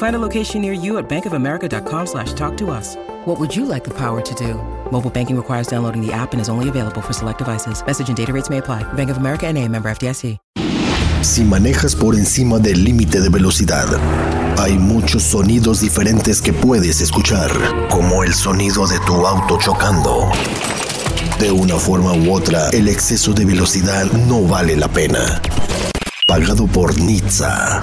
Find a location near you at bankofamerica.com slash talk to us. What would you like the power to do? Mobile banking requires downloading the app and is only available for select devices. Message and data rates may apply. Bank of America and a member FDIC. Si manejas por encima del límite de velocidad, hay muchos sonidos diferentes que puedes escuchar, como el sonido de tu auto chocando. De una forma u otra, el exceso de velocidad no vale la pena. Pagado por Nizza.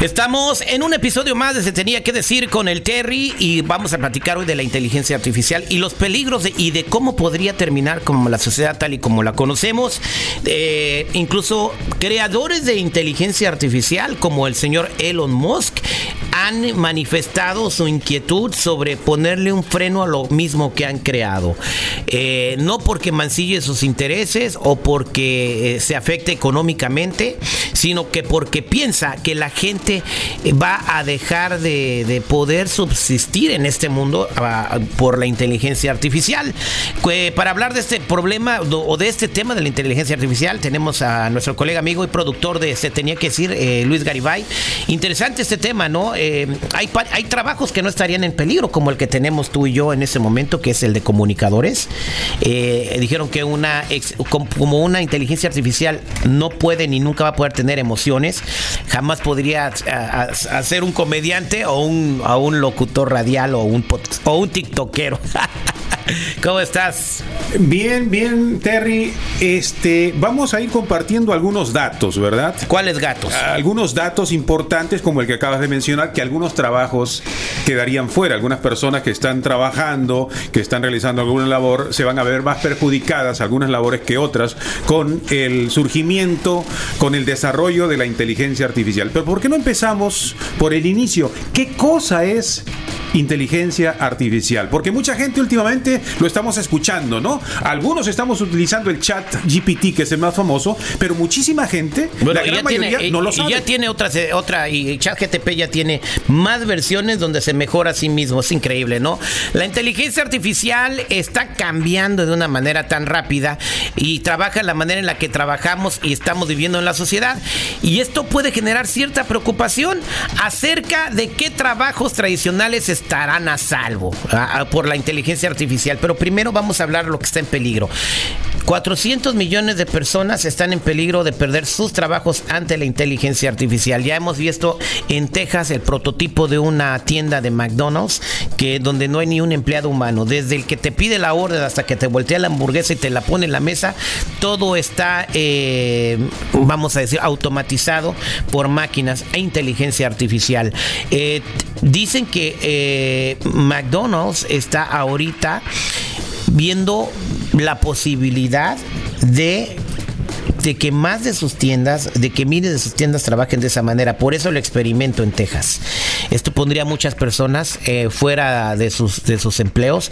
Estamos en un episodio más de Se tenía que decir con el Terry y vamos a platicar hoy de la inteligencia artificial y los peligros y de cómo podría terminar como la sociedad tal y como la conocemos. Eh, incluso creadores de inteligencia artificial como el señor Elon Musk han manifestado su inquietud sobre ponerle un freno a lo mismo que han creado. Eh, no porque mancille sus intereses o porque eh, se afecte económicamente, sino que porque piensa que la gente va a dejar de, de poder subsistir en este mundo ah, por la inteligencia artificial. Para hablar de este problema o de este tema de la inteligencia artificial, tenemos a nuestro colega amigo y productor de Se Tenía que decir, eh, Luis Garibay. Interesante este tema, ¿no? Eh, hay, trabajos que no estarían en peligro, como el que tenemos tú y yo en ese momento, que es el de comunicadores. Eh, dijeron que una como una inteligencia artificial no puede ni nunca va a poder tener emociones, jamás podría a- ser un comediante o un, a un locutor radial o un, o un tiktokero. ¿Cómo estás? Bien, bien, Terry. Este, vamos a ir compartiendo algunos datos, ¿verdad? ¿Cuáles gatos? Algunos datos importantes como el que acabas de mencionar, que algunos trabajos quedarían fuera. Algunas personas que están trabajando, que están realizando alguna labor, se van a ver más perjudicadas algunas labores que otras con el surgimiento, con el desarrollo de la inteligencia artificial. Pero ¿por qué no empezamos por el inicio? ¿Qué cosa es inteligencia artificial? Porque mucha gente últimamente lo estamos escuchando, ¿no? Algunos estamos utilizando el chat GPT, que es el más famoso, pero muchísima gente, Bueno, la y gran mayoría, tiene, y- no lo y sabe. ya tiene otra, otra y ChatGTP ya tiene más versiones donde se mejora a sí mismo. Es increíble, ¿no? La inteligencia artificial está cambiando de una manera tan rápida y trabaja en la manera en la que trabajamos y estamos viviendo en la sociedad. Y esto puede generar cierta preocupación acerca de qué trabajos tradicionales estarán a salvo ah, por la inteligencia artificial. Pero primero vamos a hablar de lo que está en peligro. 400 millones de personas están en peligro de perder sus trabajos ante la inteligencia artificial. Ya hemos visto en Texas el prototipo de una tienda de McDonald's que donde no hay ni un empleado humano, desde el que te pide la orden hasta que te voltea la hamburguesa y te la pone en la mesa, todo está, eh, vamos a decir, automatizado por máquinas e inteligencia artificial. Eh, dicen que eh, McDonald's está ahorita viendo la posibilidad de de que más de sus tiendas, de que miles de sus tiendas trabajen de esa manera. Por eso lo experimento en Texas. Esto pondría a muchas personas eh, fuera de sus, de sus empleos.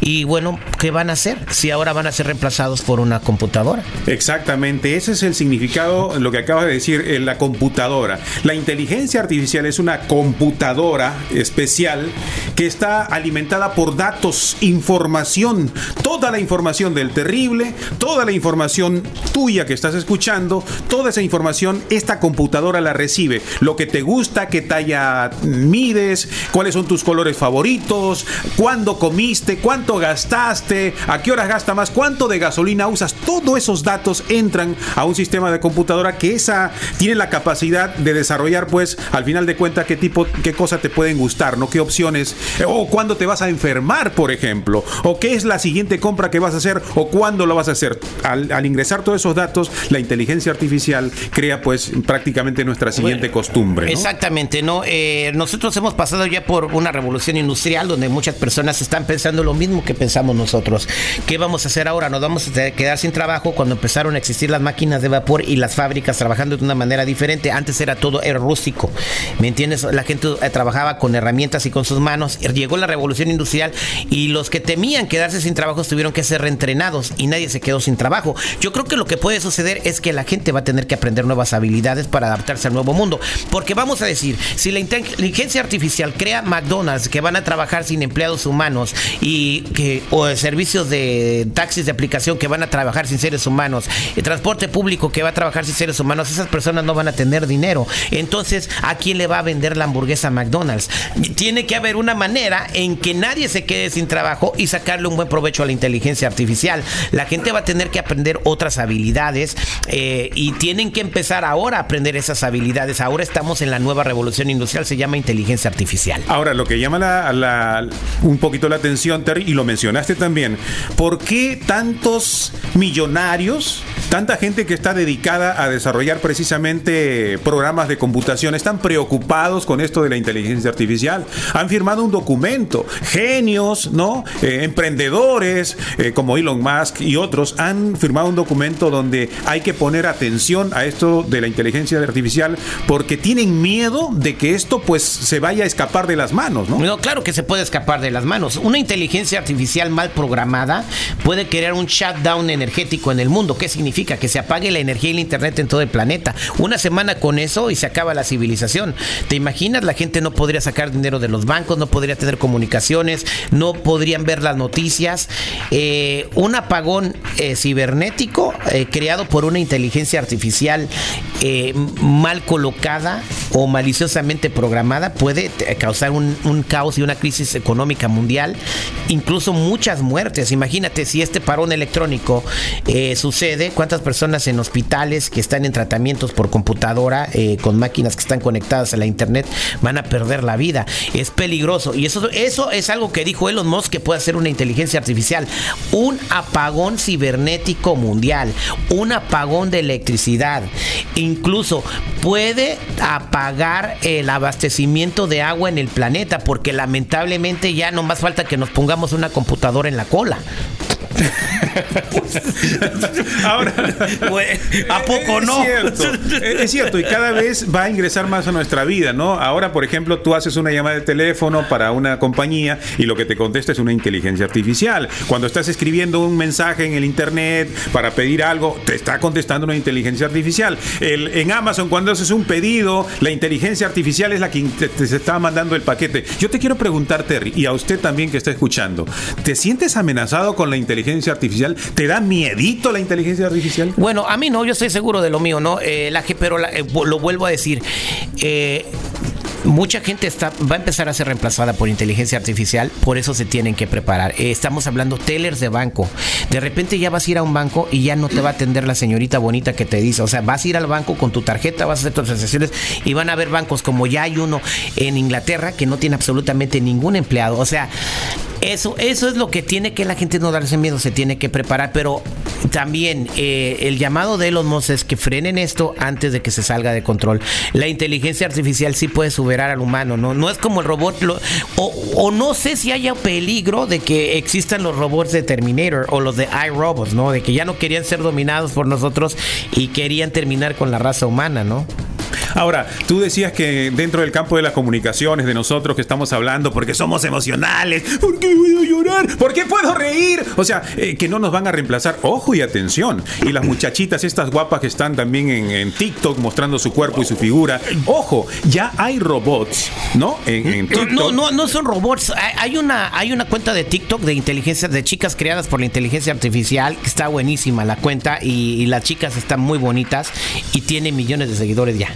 Y bueno, ¿qué van a hacer si ahora van a ser reemplazados por una computadora? Exactamente, ese es el significado, lo que acabas de decir, en la computadora. La inteligencia artificial es una computadora especial que está alimentada por datos, información, toda la información del terrible, toda la información tuya que estás escuchando, toda esa información, esta computadora la recibe. Lo que te gusta, qué talla mides, cuáles son tus colores favoritos, cuándo comiste, cuánto gastaste, a qué horas gasta más, cuánto de gasolina usas, todos esos datos entran a un sistema de computadora que esa tiene la capacidad de desarrollar, pues, al final de cuentas, qué tipo, qué cosa te pueden gustar, ¿no? ¿Qué opciones? eh, O cuándo te vas a enfermar, por ejemplo, o qué es la siguiente compra que vas a hacer, o cuándo lo vas a hacer. Al ingresar todos esos datos, la inteligencia artificial crea pues prácticamente nuestra siguiente costumbre. Exactamente, ¿no? Eh, nosotros hemos pasado ya por una revolución industrial donde muchas personas están pensando lo mismo que pensamos nosotros. ¿Qué vamos a hacer ahora? Nos vamos a quedar sin trabajo cuando empezaron a existir las máquinas de vapor y las fábricas trabajando de una manera diferente. Antes era todo era rústico, ¿me entiendes? La gente eh, trabajaba con herramientas y con sus manos. Llegó la revolución industrial y los que temían quedarse sin trabajo tuvieron que ser reentrenados y nadie se quedó sin trabajo. Yo creo que lo que puede suceder es que la gente va a tener que aprender nuevas habilidades para adaptarse al nuevo mundo. Porque vamos a decir, si la inteligencia artificial crea McDonald's que van a trabajar sin empleados humanos y que o servicios de taxis de aplicación que van a trabajar sin seres humanos, el transporte público que va a trabajar sin seres humanos, esas personas no van a tener dinero. Entonces, ¿a quién le va a vender la hamburguesa McDonald's? Tiene que haber una manera en que nadie se quede sin trabajo y sacarle un buen provecho a la inteligencia artificial. La gente va a tener que aprender otras habilidades eh, y tienen que empezar ahora a aprender esas habilidades. Ahora estamos en la nueva revolución industrial, se llama inteligencia artificial. Ahora, lo que llama la, un poquito la atención, Terry, y lo mencionaste también, ¿por qué tantos millonarios, tanta gente que está dedicada a desarrollar precisamente programas de computación, están preocupados con esto de la inteligencia artificial? Han firmado un documento, genios, ¿no? Eh, emprendedores eh, como Elon Musk y otros han firmado un documento donde hay que poner atención a esto de la inteligencia artificial porque tienen miedo de que esto pues se vaya a escapar de las manos, ¿no? No, claro que se puede escapar de las manos. Una inteligencia artificial mal programada puede crear un shutdown energético en el mundo. ¿Qué significa? Que se apague la energía y el internet en todo el planeta. Una semana con eso y se acaba la civilización. ¿Te imaginas? La gente no podría sacar dinero de los bancos, no podría tener comunicaciones, no podrían ver las noticias. Eh, un apagón eh, cibernético eh, creado por una inteligencia artificial mal colocada o maliciosamente programada puede causar un, caos y una crisis económica mundial, incluso muchas muertes. Imagínate si este parón electrónico sucede, cuántas personas en hospitales que están en tratamientos por computadora, con máquinas que están conectadas a la internet, van a perder la vida. Es peligroso. Y eso, eso es algo que dijo Elon Musk que puede hacer una inteligencia artificial. Un apagón cibernético mundial, un apagón de electricidad. Incluso puede apagar el abastecimiento de agua en el planeta, porque lamentablemente ya no más falta que nos pongamos una computadora en la cola. Ahora, ¿a poco no? Es cierto, es cierto, y cada vez va a ingresar más a nuestra vida, ¿no? Ahora, por ejemplo, tú haces una llamada de teléfono para una compañía y lo que te contesta es una inteligencia artificial. Cuando estás escribiendo un mensaje en el internet para pedir algo, te está contestando una inteligencia artificial. El, en Amazon, cuando haces un pedido, la inteligencia artificial es la que te, te está mandando el paquete. Yo te quiero preguntar, Terry, y a usted también que está escuchando, ¿te sientes amenazado con la inteligencia artificial? ¿Te da miedito la inteligencia artificial? Bueno, a mí no, yo estoy seguro de lo mío, ¿no? Eh, la, pero la, eh, lo vuelvo a decir. Eh, mucha gente está, va a empezar a ser reemplazada por inteligencia artificial, por eso se tienen que preparar. Eh, estamos hablando tellers de banco. De repente ya vas a ir a un banco y ya no te va a atender la señorita bonita que te dice. O sea, vas a ir al banco con tu tarjeta, vas a hacer tus transacciones y van a haber bancos como ya hay uno en Inglaterra que no tiene absolutamente ningún empleado. O sea, eso, eso es lo que tiene que la gente no darse miedo, se tiene que preparar, pero también eh, el llamado de los Musk es que frenen esto antes de que se salga de control. La inteligencia artificial sí puede superar al humano, ¿no? No es como el robot, o, o, no sé si haya peligro de que existan los robots de Terminator o los de iRobots, ¿no? De que ya no querían ser dominados por nosotros y querían terminar con la raza humana, ¿no? Ahora, tú decías que dentro del campo de las comunicaciones, de nosotros que estamos hablando, porque somos emocionales, ¿por qué puedo llorar? ¿Por qué puedo reír? O sea, eh, que no nos van a reemplazar. Ojo y atención. Y las muchachitas, estas guapas que están también en, en TikTok mostrando su cuerpo y su figura. Ojo, ya hay robots, ¿no? En, en TikTok. No, no, no son robots. Hay una, hay una cuenta de TikTok de inteligencia, de chicas creadas por la inteligencia artificial, que está buenísima la cuenta y, y las chicas están muy bonitas y tiene millones de seguidores ya.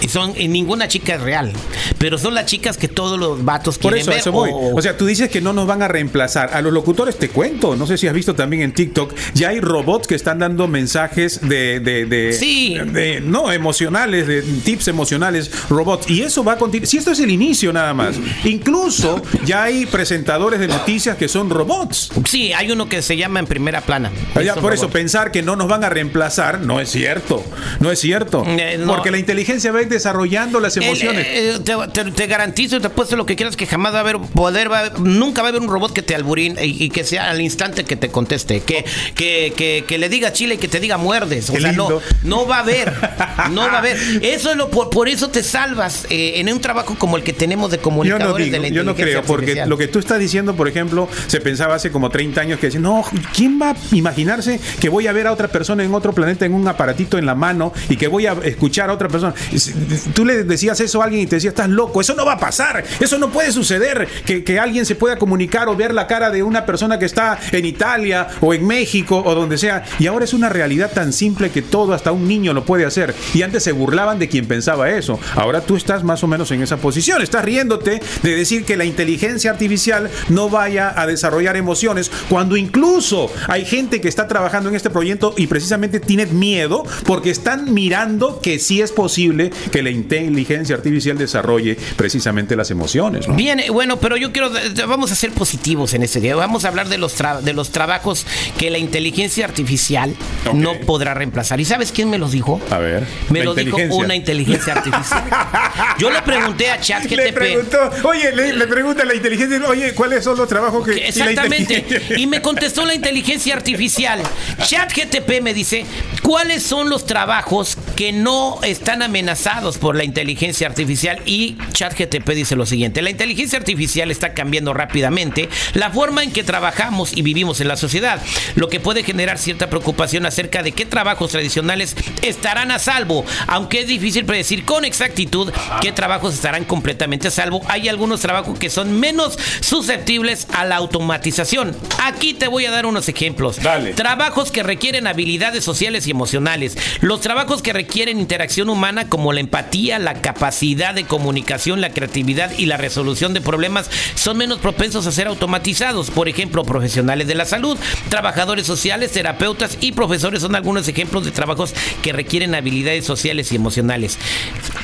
Y son y ninguna chica es real, pero son las chicas que todos los vatos Por quieren eso, a ver. eso voy. o- O sea, tú dices que no nos van a reemplazar. A los locutores te cuento. No sé si has visto también en TikTok. Ya hay robots que están dando mensajes de. de, de- Sí. de- no, emocionales, de tips emocionales, robots. Y eso va a continuar. Si esto es el inicio nada más. Incluso ya hay presentadores de noticias que son robots. sí, hay uno que se llama en primera plana. Ya, Esos por eso, pensar que no nos van a reemplazar no es cierto. No es cierto. Eh, no. Porque la inteligencia va a ir desarrollando las emociones. eh, te, te- te garantizo y te apuesto lo que quieras que jamás va a haber poder, va a haber- nunca va a haber un robot que te alburine y, y que sea al instante que te conteste, que, que, que, que le diga chile y que te diga muerdes. O Qué sea, no, lindo. no va a haber, no va a haber. Eso es lo por, por eso te salvas eh, en un trabajo como el que tenemos de Yo no comunicadores digo, de la yo no creo, porque lo que tú estás diciendo, por ejemplo, se pensaba hace como 30 años que decía, no, ¿quién va a imaginarse que voy a ver a otra persona en otro planeta en un aparatito en la mano y que voy a escuchar a otra persona? Tú le decías eso a alguien y te decía, estás loco, eso no va a pasar, eso no puede suceder, que, que alguien se pueda comunicar o ver la cara de una persona que está en Italia o en México o donde sea. Y ahora es una realidad tan simple que todo, hasta un niño lo puede hacer. Y antes se burlaban de quien pensaba eso. Ahora tú estás más o menos en esa posición. Estás riéndote de decir que la inteligencia artificial no vaya a desarrollar emociones, cuando incluso hay gente que está trabajando en este proyecto y precisamente tiene miedo porque están mirando que sí es posible que la inteligencia artificial desarrolle precisamente las emociones. ¿no? Bien, eh, bueno, pero yo quiero, de- vamos a ser positivos en este día. Vamos a hablar de los, tra- de los trabajos que la inteligencia artificial no podrá reemplazar. ¿Y sabes quién me los dijo? A ver, Me lo dijo una inteligencia artificial. Yo le pregunté a Le preguntó, oye, le, le pregunta a la inteligencia, oye, ¿cuáles son los trabajos que... y Exactamente. inteligencia- Y me contestó la inteligencia artificial. ChatGTP me dice, ¿cuáles son los trabajos que no están amenazados por la inteligencia artificial? Y ChatGTP dice lo siguiente, la inteligencia artificial está cambiando rápidamente la forma en que trabajamos y vivimos en la sociedad, lo que puede generar cierta preocupación acerca de qué trabajos tradicionales estarán a salvo, aunque es difícil predecir con exactitud qué trabajos estarán completamente a salvo. Hay algunos trabajos que son menos susceptibles a la automatización. Aquí te voy a dar unos ejemplos. Dale. Trabajos que requieren habilidades sociales y emocionales. Los trabajos que requieren interacción humana como la empatía, la capacidad de comunicación, la creatividad y la resolución de problemas son menos propensos a ser automatizados. Por ejemplo, profesionales de la salud, trabajadores sociales, terapeutas y profesores son algunos ejemplos de trabajos que requieren habilidades sociales y emocionales.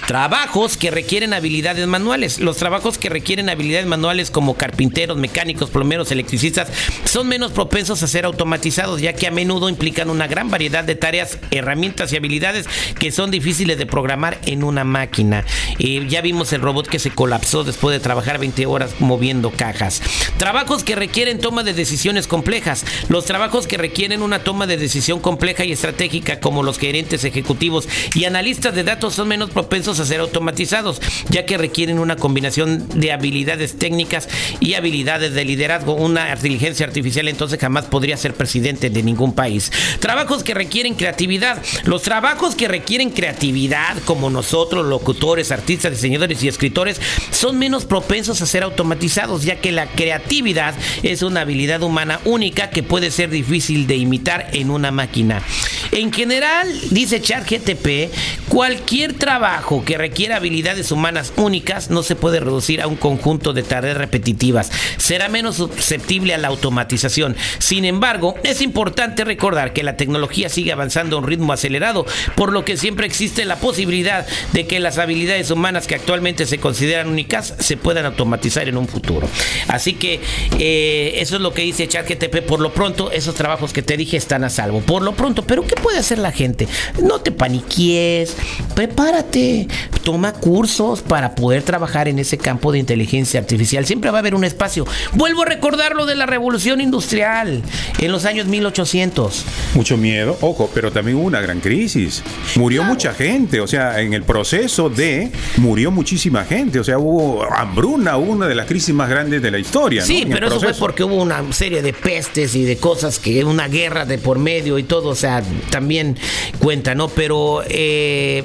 Trabajos que requieren habilidades manuales. Los trabajos que requieren habilidades manuales como carpinteros, mecánicos, plomeros, electricistas son menos propensos a ser automatizados ya que a menudo implican una gran variedad de tareas, herramientas y habilidades que son difíciles de programar en una máquina. Eh, ya vimos el robot que se colapsó después de trabajar 20 horas moviendo cajas. Trabajos que requieren toma de decisiones complejas. Los trabajos que requieren una toma de decisión compleja y estratégica como los gerentes ejecutivos y analistas de datos son menos propensos a ser automatizados, ya que requieren una combinación de habilidades técnicas y habilidades de liderazgo. Una inteligencia artificial entonces jamás podría ser presidente de ningún país. Trabajos que requieren creatividad. Los trabajos que requieren creatividad, como nosotros, locutores, artistas, diseñadores y escritores, son menos propensos a ser automatizados, ya que la creatividad es una habilidad humana única que puede ser difícil de imitar en una máquina. En general, dice ChatGTP, cualquier trabajo que requiera habilidades humanas únicas no se puede reducir a un conjunto de tareas repetitivas. Será menos susceptible a la automatización. Sin embargo, es importante recordar que la tecnología sigue avanzando a un ritmo acelerado, por lo que siempre existe la posibilidad de que las habilidades humanas que actualmente se consideran únicas se puedan automatizar en un futuro. Así que eh, eso es lo que dice ChatGTP. Por lo pronto, esos trabajos que te dije están a salvo. Por lo pronto, pero ¿qué puede hacer la gente? No te paniques, prepárate, toma cursos para poder trabajar en ese campo de inteligencia artificial. Siempre va a haber un espacio. Vuelvo a recordar lo de la revolución industrial en los años 1800. Mucho miedo, ojo, pero también hubo una gran crisis. Murió mucha gente, o sea, en el proceso de murió muchísima gente, o sea, hubo hambruna, hubo una de las crisis más grandes de la historia. ¿no? Sí, pero eso fue porque hubo una serie de pestes y de cosas que una guerra de por medio y todo, o sea, también cuenta, ¿no? Pero eh,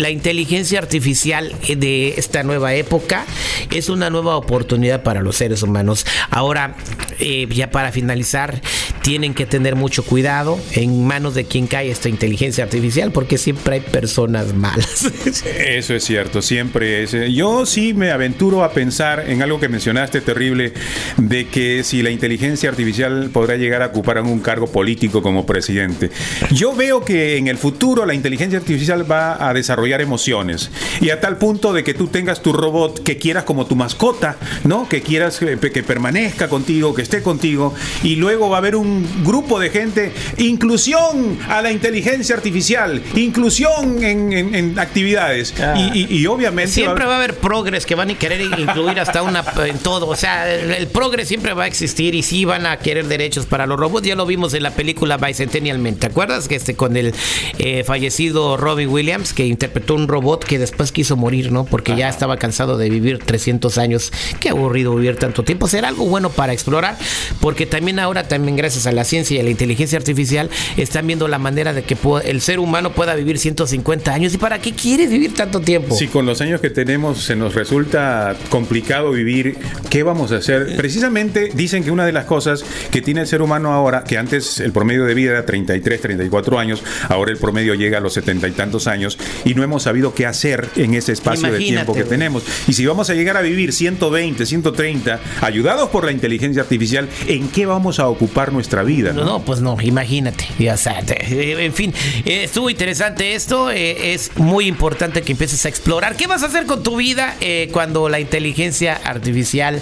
la inteligencia artificial de esta nueva época es una nueva oportunidad para los seres humanos. Ahora, eh, ya para finalizar, tienen que tener mucho cuidado en manos de quien cae esta inteligencia artificial, porque siempre hay personas malas. Eso es cierto, siempre es. Yo sí me aventuro a pensar en algo que mencionaste terrible, de que si la inteligencia artificial podrá llegar a ocupar un cargo político como presidente. Yo veo que en el futuro la inteligencia artificial va a desarrollar emociones y a tal punto de que tú tengas tu robot que quieras como tu mascota, ¿no? Que quieras que, que permanezca contigo, que esté contigo y luego va a haber un grupo de gente, inclusión a la inteligencia artificial, inclusión en, en- en actividades y, y- y obviamente... Siempre va- a haber progres que van a querer incluir hasta una en todo. O sea, el, el progres siempre va a existir y sí van a querer derechos para los robots. Ya lo vimos en la película Bicentennial Man. ¿Te acuerdas que este con el eh, fallecido Robin Williams que interpretó un robot que después quiso morir, ¿no? Porque ya estaba cansado de vivir 300 años. Qué aburrido vivir tanto tiempo. Será algo bueno para explorar, porque también ahora también gracias a la ciencia y a la inteligencia artificial están viendo la manera de que el ser humano pueda vivir 150 años. ¿Y para qué quieres vivir tanto tiempo? Si con los años que tenemos se nos resulta complicado vivir, ¿qué vamos a hacer? Precisamente dicen que una de las cosas que tiene el ser humano ahora, que antes el promedio de vida era 33, 34 años, ahora el promedio llega a los 70 y tantos años y no hemos sabido qué hacer en ese espacio de tiempo que güey. tenemos. Y si vamos a llegar a vivir 120, 130, ayudados por la inteligencia artificial, ¿en qué vamos a ocupar nuestra vida? No, no, pues no, imagínate. Ya, te- eh, en fin, eh, estuvo interesante esto. eh, es muy importante que empieces a explorar. ¿Qué vas a hacer con tu vida cuando la inteligencia artificial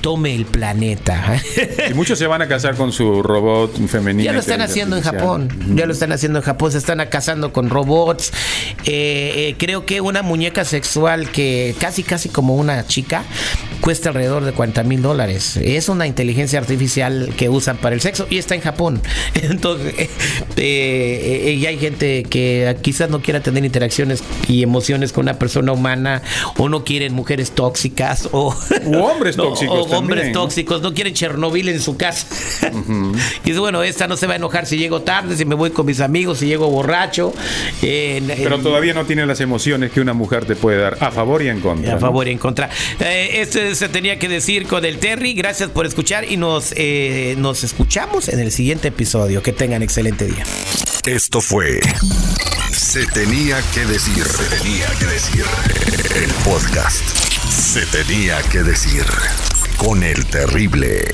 tome el planeta? Y muchos se van a casar con su robot femenino. Ya lo están haciendo en Japón. Ya lo están haciendo en Japón. Se están casando con robots. Eh, eh, creo que una muñeca sexual que casi, casi como una chica cuesta alrededor de 40 mil dólares. Es una inteligencia artificial que usan para el sexo y está en Japón. Entonces, eh, eh, y hay gente que quizás no quiera tener interacciones y emociones con una persona humana o no quieren mujeres tóxicas o hombres tóxicos o también, hombres tóxicos no quieren Chernobyl en su casa. y dice, bueno, esta no se va a enojar si llego tarde, si me voy con mis amigos, si llego borracho. Pero todavía no tiene las emociones que una mujer te puede dar a favor y en contra. a ¿no? favor y en contra. Eh, se tenía que decir con el Terry. Gracias por escuchar y nos, eh, nos escuchamos en el siguiente episodio. Que tengan excelente día. Esto fue Se tenía que decir. Se tenía que decir. El podcast. Se tenía que decir. Con el terrible.